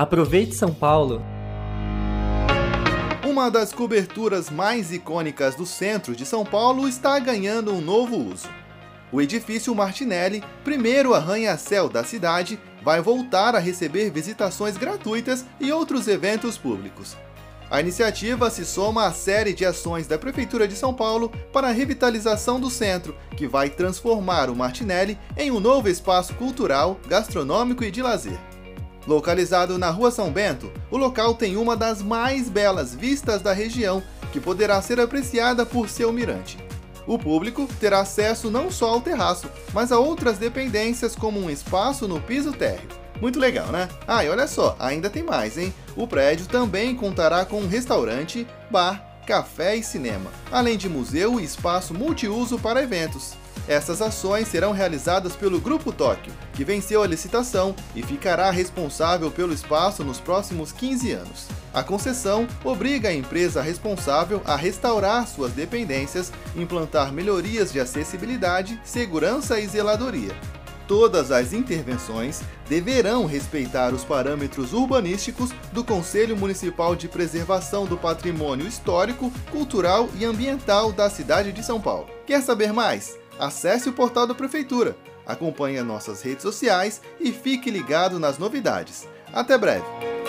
Aproveite São Paulo! Uma das coberturas mais icônicas do centro de São Paulo está ganhando um novo uso. O edifício Martinelli, primeiro arranha-céu da cidade, vai voltar a receber visitações gratuitas e outros eventos públicos. A iniciativa se soma à série de ações da Prefeitura de São Paulo para a revitalização do centro, que vai transformar o Martinelli em um novo espaço cultural, gastronômico e de lazer. Localizado na Rua São Bento, o local tem uma das mais belas vistas da região, que poderá ser apreciada por seu mirante. O público terá acesso não só ao terraço, mas a outras dependências como um espaço no piso térreo. Muito legal, né? Ah, e olha só, ainda tem mais, hein? O prédio também contará com um restaurante, bar, café e cinema, além de museu e espaço multiuso para eventos. Essas ações serão realizadas pelo Grupo Tóquio, que venceu a licitação e ficará responsável pelo espaço nos próximos 15 anos. A concessão obriga a empresa responsável a restaurar suas dependências, implantar melhorias de acessibilidade, segurança e zeladoria, todas as intervenções deverão respeitar os parâmetros urbanísticos do Conselho Municipal de Preservação do Patrimônio Histórico, Cultural e Ambiental da cidade de São Paulo. Quer saber mais? Acesse o portal da Prefeitura, acompanhe nossas redes sociais e fique ligado nas novidades. Até breve!